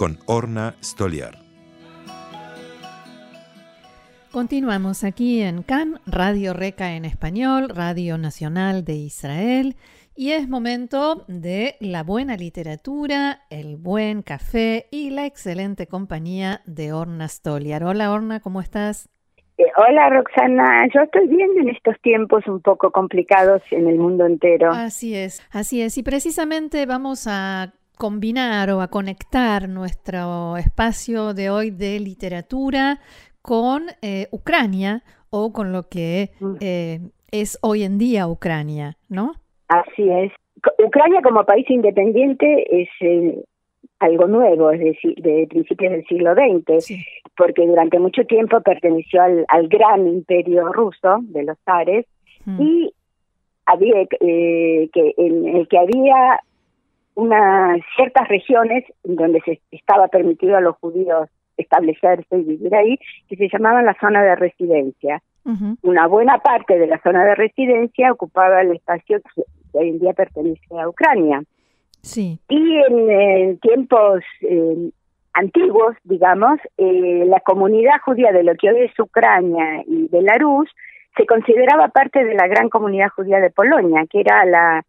con Orna Stoliar. Continuamos aquí en CAN, Radio Reca en español, Radio Nacional de Israel, y es momento de la buena literatura, el buen café y la excelente compañía de Orna Stoliar. Hola Orna, ¿cómo estás? Eh, hola Roxana, yo estoy viendo en estos tiempos un poco complicados en el mundo entero. Así es, así es. Y precisamente vamos a combinar o a conectar nuestro espacio de hoy de literatura con eh, Ucrania o con lo que mm. eh, es hoy en día Ucrania, ¿no? Así es. Ucrania como país independiente es algo nuevo, es decir, de principios del siglo XX, porque durante mucho tiempo perteneció al, al, gran imperio ruso de los zares hmm. y había eh, que en el que había unas ciertas regiones donde se estaba permitido a los judíos establecerse y vivir ahí, que se llamaban la zona de residencia. Una buena parte de la zona de residencia ocupaba el espacio que hoy en día pertenece a Ucrania. Sí. Y en, tiempos eh, antiguos, digamos, eh, la comunidad judía de lo que hoy es Ucrania y Belarus se consideraba parte de la gran comunidad judía de Polonia, que era la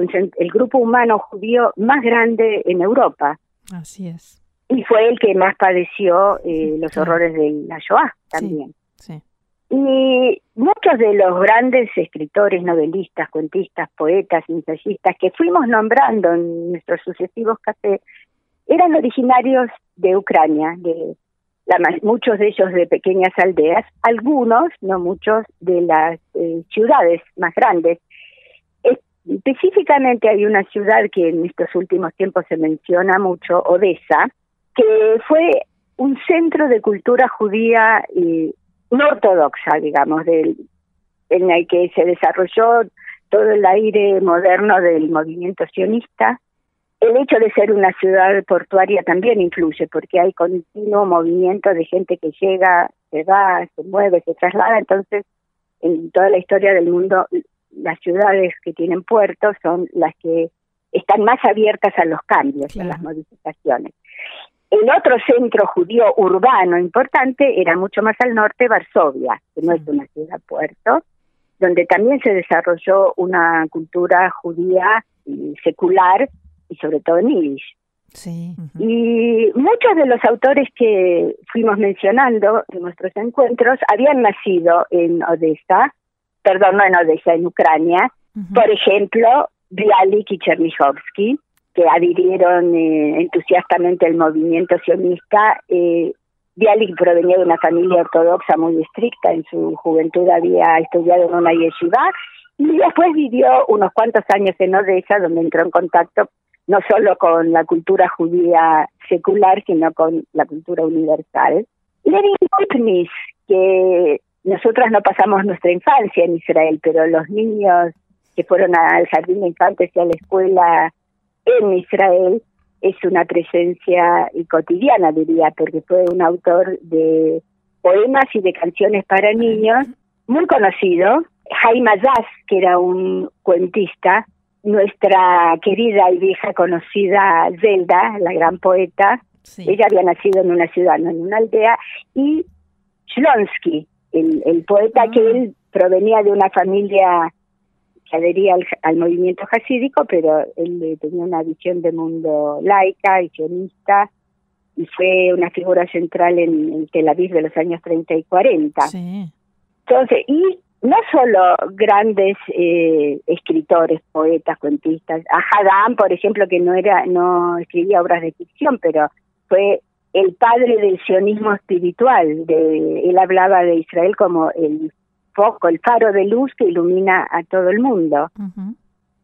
el grupo humano judío más grande en Europa. Así es. Y fue el que más padeció eh, los horrores de la Shoah también. Y muchos de los grandes escritores, novelistas, cuentistas, poetas, ensayistas que fuimos nombrando en nuestros sucesivos cafés eran originarios de Ucrania, de la, muchos de ellos de pequeñas aldeas, algunos, no muchos, de las eh, ciudades más grandes. Específicamente hay una ciudad que en estos últimos tiempos se menciona mucho, Odessa, que fue un centro de cultura judía y no ortodoxa, digamos, del, en el que se desarrolló todo el aire moderno del movimiento sionista. El hecho de ser una ciudad portuaria también influye, porque hay continuo movimiento de gente que llega, se va, se mueve, se traslada. Entonces, en toda la historia del mundo, las ciudades que tienen puertos son las que están más abiertas a los cambios, a las modificaciones. El otro centro judío urbano importante era mucho más al norte, Varsovia, que no es una ciudad-puerto, donde también se desarrolló una cultura judía y secular y sobre todo en Yiddish. Sí. Y muchos de los autores que fuimos mencionando en nuestros encuentros habían nacido en Odessa, perdón, no en Odessa, en Ucrania. Por ejemplo, Bialik y Chernihovsky, que adhirieron eh, entusiastamente al movimiento sionista. Eh, Bialik provenía de una familia ortodoxa muy estricta, en su juventud había estudiado en una yeshiva y después vivió unos cuantos años en Odessa, donde entró en contacto no solo con la cultura judía secular, sino con la cultura universal. Lenin Lipnis, que nosotras no pasamos nuestra infancia en Israel, pero los niños que fueron al jardín de infantes y a la escuela en Israel es una presencia cotidiana, diría, porque fue un autor de poemas y de canciones para niños muy conocido. Jaime Azaz, que era un cuentista, nuestra querida y vieja conocida Zelda, la gran poeta, ella había nacido en una ciudad, no en una aldea, y Shlonsky, el, el poeta que ah. él provenía de una familia adhería al, movimiento jasídico, pero él tenía una visión de mundo laica y sionista y fue una figura central en, Tel Aviv de los años 30 y 40. Entonces, y no solo grandes eh, escritores, poetas, cuentistas, a Hadam, por ejemplo, que no era no escribía obras de ficción, pero fue el padre del sionismo espiritual. De, él hablaba de Israel como el foco, el faro de luz que ilumina a todo el mundo.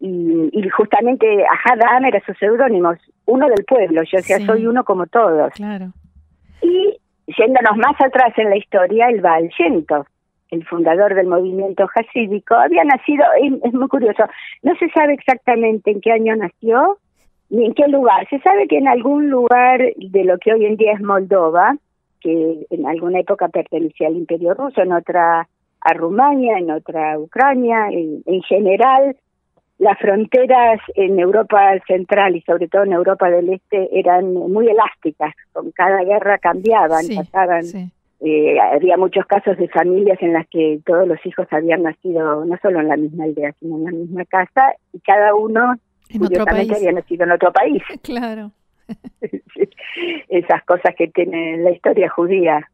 y, justamente Ahad era su seudónimo, uno del pueblo, yo sea, soy uno como todos. Claro. Y yéndonos más atrás en la historia, el Baal el fundador del movimiento hasídico, había nacido, es muy curioso, no se sabe exactamente en qué año nació, ni en qué lugar. Se sabe que en algún lugar de lo que hoy en día es Moldova, que en alguna época pertenecía al Imperio Ruso, en otra a Rumania, en otra Ucrania, en, general las fronteras en Europa Central y sobre todo en Europa del Este eran muy elásticas, con cada guerra cambiaban, pasaban. Eh, había muchos casos de familias en las que todos los hijos habían nacido no solo en la misma aldea, sino en la misma casa y cada uno en había nacido en otro país. Claro. Esas cosas que tiene la historia judía.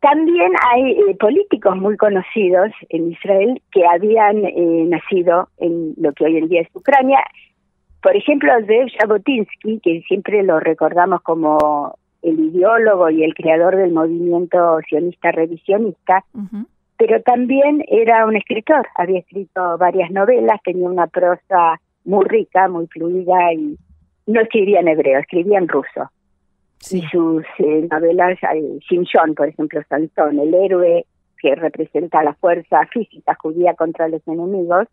También hay eh, políticos muy conocidos en Israel que habían eh, nacido en lo que hoy en día es Ucrania. Por ejemplo, Zev Jabotinsky, que siempre lo recordamos como el ideólogo y el creador del movimiento sionista revisionista, pero también era un escritor, había escrito varias novelas, tenía una prosa muy rica, muy fluida y no escribía en hebreo, escribía en ruso. Y sus eh, novelas, Shimshon, por ejemplo, Sansón, el héroe que representa la fuerza física judía contra los enemigos,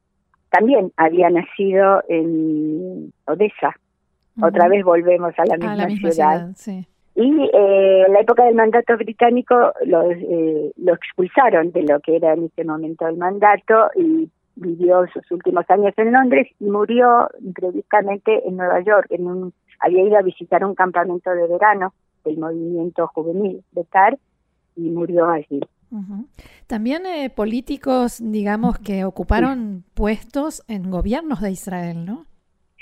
también había nacido en Odessa. Otra vez volvemos a la misma, ciudad. Y eh, en la época del mandato británico lo, eh, lo expulsaron de lo que era en ese momento el mandato y vivió sus últimos años en Londres y murió previamente en Nueva York. En un, había ido a visitar un campamento de verano del movimiento juvenil de TAR y murió allí. También eh, políticos, digamos, que ocuparon puestos en gobiernos de Israel, ¿no?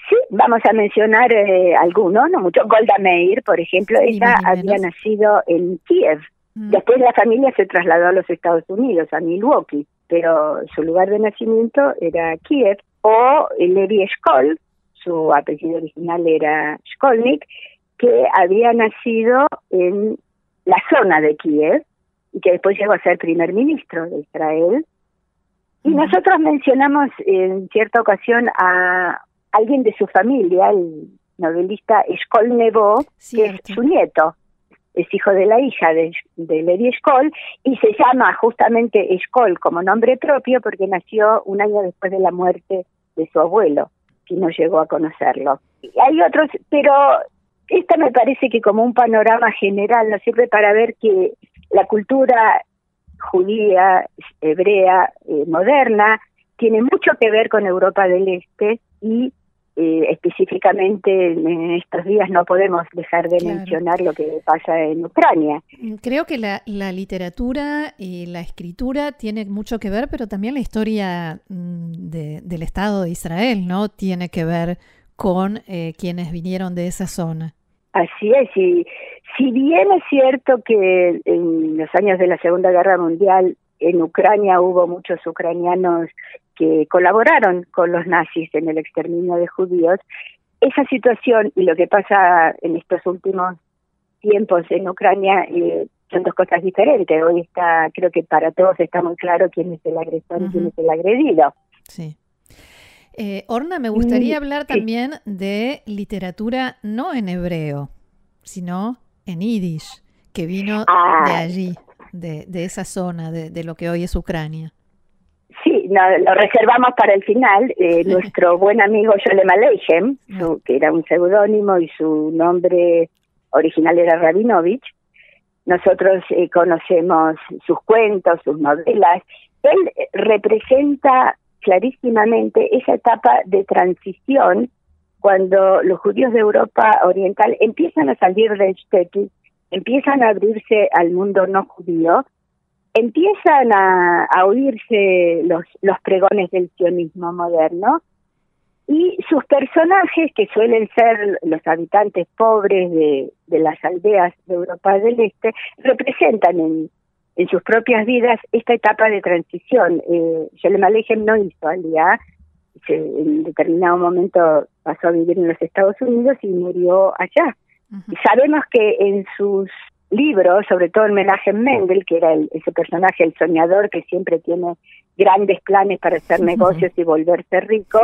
Sí, vamos a mencionar eh, algunos, no mucho. Golda Meir, por ejemplo, ella había nacido en Kiev. Mm. Después la familia se trasladó a los Estados Unidos, a Milwaukee pero su lugar de nacimiento era Kiev, o Levi Eshkol, su apellido original era Shkolnik, que había nacido en la zona de Kiev y que después llegó a ser primer ministro de Israel. Y nosotros mencionamos en cierta ocasión a alguien de su familia, el novelista Eshkol Nebo, que es su nieto es hijo de la hija de, de Levi Eshkol y se llama justamente Eshkol como nombre propio porque nació un año después de la muerte de su abuelo, que no llegó a conocerlo. Y hay otros, pero esta me parece que como un panorama general nos sirve para ver que la cultura judía, hebrea, eh, moderna, tiene mucho que ver con Europa del Este y eh, específicamente en estos días no podemos dejar de mencionar lo que pasa en Ucrania. Creo que la, literatura y la escritura tiene mucho que ver, pero también la historia mm, del Estado de Israel, ¿no? Tiene que ver con eh, quienes vinieron de esa zona. Así es, y si bien es cierto que en los años de la Segunda Guerra Mundial en Ucrania hubo muchos ucranianos que colaboraron con los nazis en el exterminio de judíos, esa situación y lo que pasa en estos últimos tiempos en Ucrania eh, son dos cosas diferentes. Hoy está, creo que para todos está muy claro quién es el agresor y quién es el agredido. Sí. Eh, Orna, me gustaría hablar también de literatura no en hebreo, sino en yiddish, que vino ah. de allí, de, de esa zona, de, de lo que hoy es Ucrania. Sí, lo reservamos para el final. Eh, nuestro buen amigo Yolem Aleichem, que era un seudónimo y su nombre original era Rabinovich, nosotros eh, conocemos sus cuentos, sus novelas. Él representa clarísimamente esa etapa de transición cuando los judíos de Europa Oriental empiezan a salir del Shtetl, empiezan a abrirse al mundo no judío empiezan a, oírse los, los pregones del sionismo moderno y sus personajes, que suelen ser los habitantes pobres de, de las aldeas de Europa del Este, representan en, en sus propias vidas esta etapa de transición. Eh, Aleichem no hizo alía, en determinado momento pasó a vivir en los Estados Unidos y murió allá. Sabemos que en sus libro, sobre todo el homenaje Mendel, que era ese personaje, el soñador que siempre tiene grandes planes para hacer negocios y volverse rico,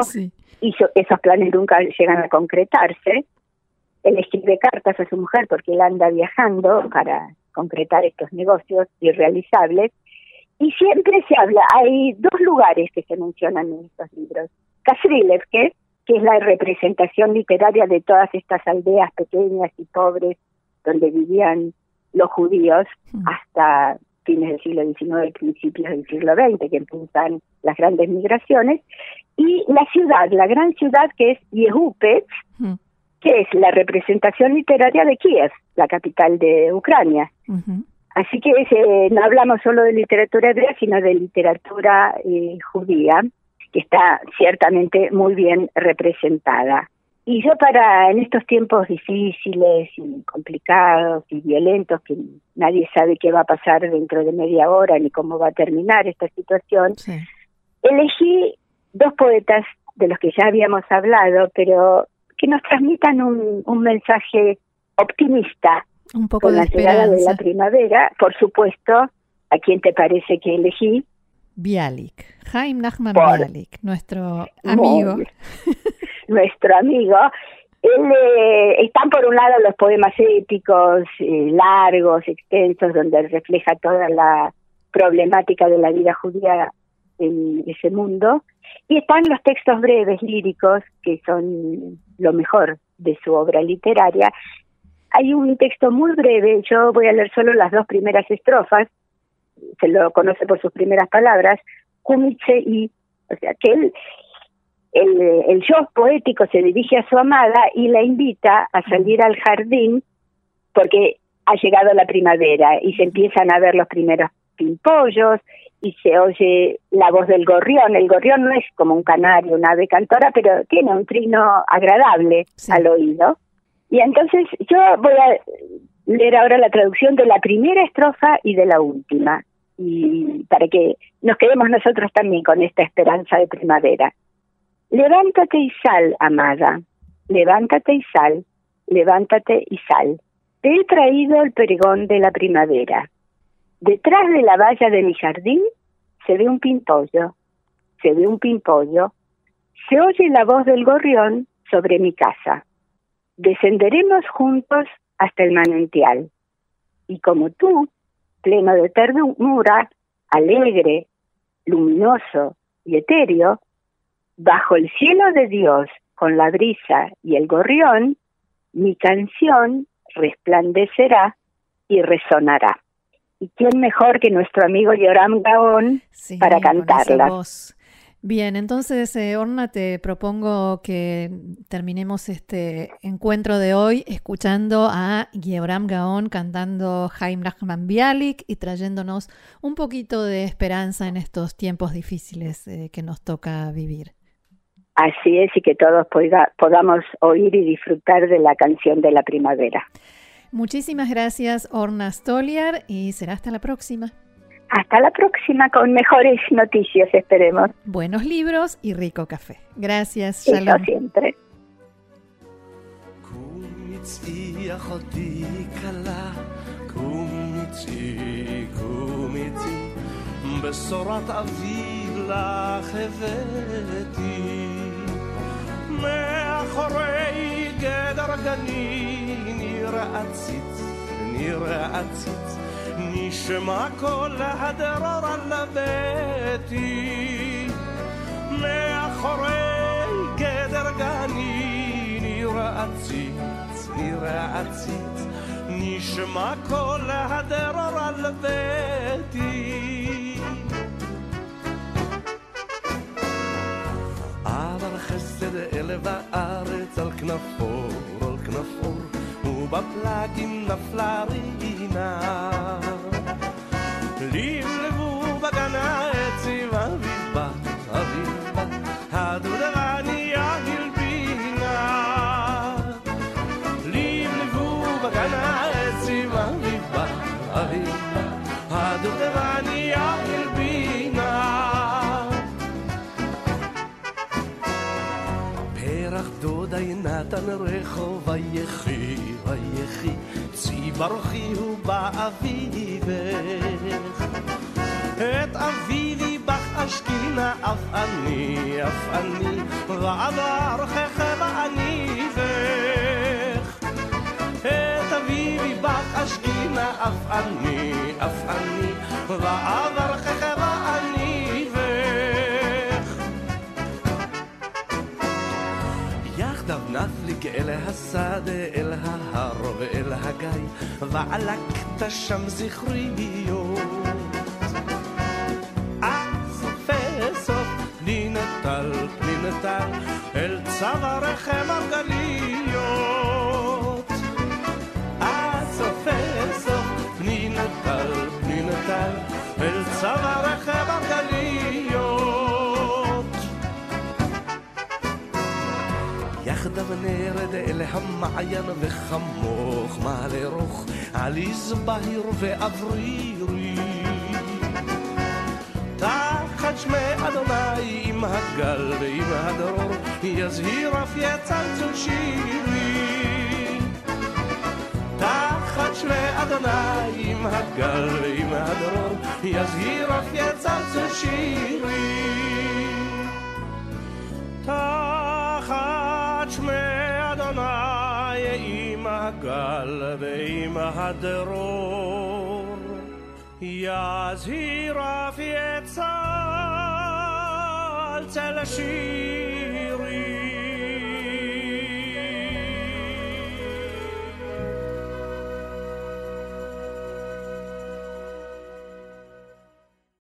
y esos planes nunca llegan a concretarse. Él escribe cartas a su mujer porque él anda viajando para concretar estos negocios irrealizables. Y siempre se habla, hay dos lugares que se mencionan en estos libros. Kasrilevke, que es la representación literaria de todas estas aldeas pequeñas y pobres donde vivían los judíos mm. hasta fines del siglo XIX y principios del siglo XX, que empiezan las grandes migraciones, y la ciudad, la gran ciudad que es Yehupet, mm. que es la representación literaria de Kiev, la capital de Ucrania. Así que eh, no hablamos solo de literatura hebrea, sino de literatura eh, judía que está ciertamente muy bien representada. Y yo para en estos tiempos difíciles y complicados y violentos, que nadie sabe qué va a pasar dentro de media hora ni cómo va a terminar esta situación, elegí dos poetas de los que ya habíamos hablado, pero que nos transmitan un, un mensaje optimista un poco con de la llegada de la primavera. Por supuesto, ¿a quién te parece que elegí? Bialik, Jaime Nachman Bialik, nuestro amigo. nuestro amigo. Él, eh, están por un lado los poemas épicos, eh, largos, extensos, donde refleja toda la problemática de la vida judía en ese mundo, y están los textos breves, líricos, que son lo mejor de su obra literaria. Hay un texto muy breve, yo voy a leer solo las dos primeras estrofas, se lo conoce por sus primeras palabras, Kumitse y, o sea, que él, el, el yo poético se dirige a su amada y la invita a salir al jardín porque ha llegado la primavera y se empiezan a ver los primeros pimpollos y se oye la voz del gorrión. El gorrión no es como un canario, una ave cantora, pero tiene un trino agradable al oído. Y entonces yo voy a leer ahora la traducción de la primera estrofa y de la última y para que nos quedemos nosotros también con esta esperanza de primavera. Levántate y sal, amada, levántate y sal, levántate y sal. Te he traído el pregón de la primavera. Detrás de la valla de mi jardín se ve un pimpollo, se ve un pimpollo, se oye la voz del gorrión sobre mi casa. Descenderemos juntos hasta el manantial. Y como tú, pleno de ternura, alegre, luminoso y etéreo, bajo el cielo de Dios, con la brisa y el gorrión, mi canción resplandecerá y resonará. ¿Y quién mejor que nuestro amigo Yoram Gaón para cantarla? Bien, entonces, eh, Orna, te propongo que terminemos este encuentro de hoy escuchando a Yeoram Gaon cantando Jaime Rahman Bialik y trayéndonos un poquito de esperanza en estos tiempos difíciles eh, que nos toca vivir. Así es, y que todos podamos oír y disfrutar de la canción de la primavera. Muchísimas gracias, Orna Stoliar, y será hasta la próxima. Hasta la próxima con mejores noticias, esperemos. Buenos libros y rico café. Gracias, Shalom. siempre. נשמע כל הדרור על ביתי. מאחורי גדר גני נראה עציץ, נראה עציץ. נשמע כל הדרור על ביתי. אבל חסד אל וארץ על כנפו, על כנפו ובפלגים נפלה רינה. לבלבו בגן העצים אביבה, אביבה, נתן רחוב ויחי ויחי, צי ברכי הוא באביבך. את אביבי בך אשכינה אף אני, אף אני, ואברכך ואניבך. את אביבי בך אשכינה אף אני, אף אני, ואברכך אל השדה, אל ההר ואל הגיא, ועלקת שם זכריות. אז פסוף פנינתל, פנינתל, אל צווארכם מרגליות. אז פסוף פנינתל, פנינתל, אל צווארכם יחדיו נרד אל המעיין וחמוך מעלה רוך, עליז בהיר ואוורירי. תחת שמי אדוני עם הגל ועם הדרור, יזהיר אף יצלצל שירי. תחת שמי אדוני עם הגל ועם הדרור, יזהיר אף יצלצל שירי. תחת قلبي مهدرور يا زهيرة في اتصال تلاشيري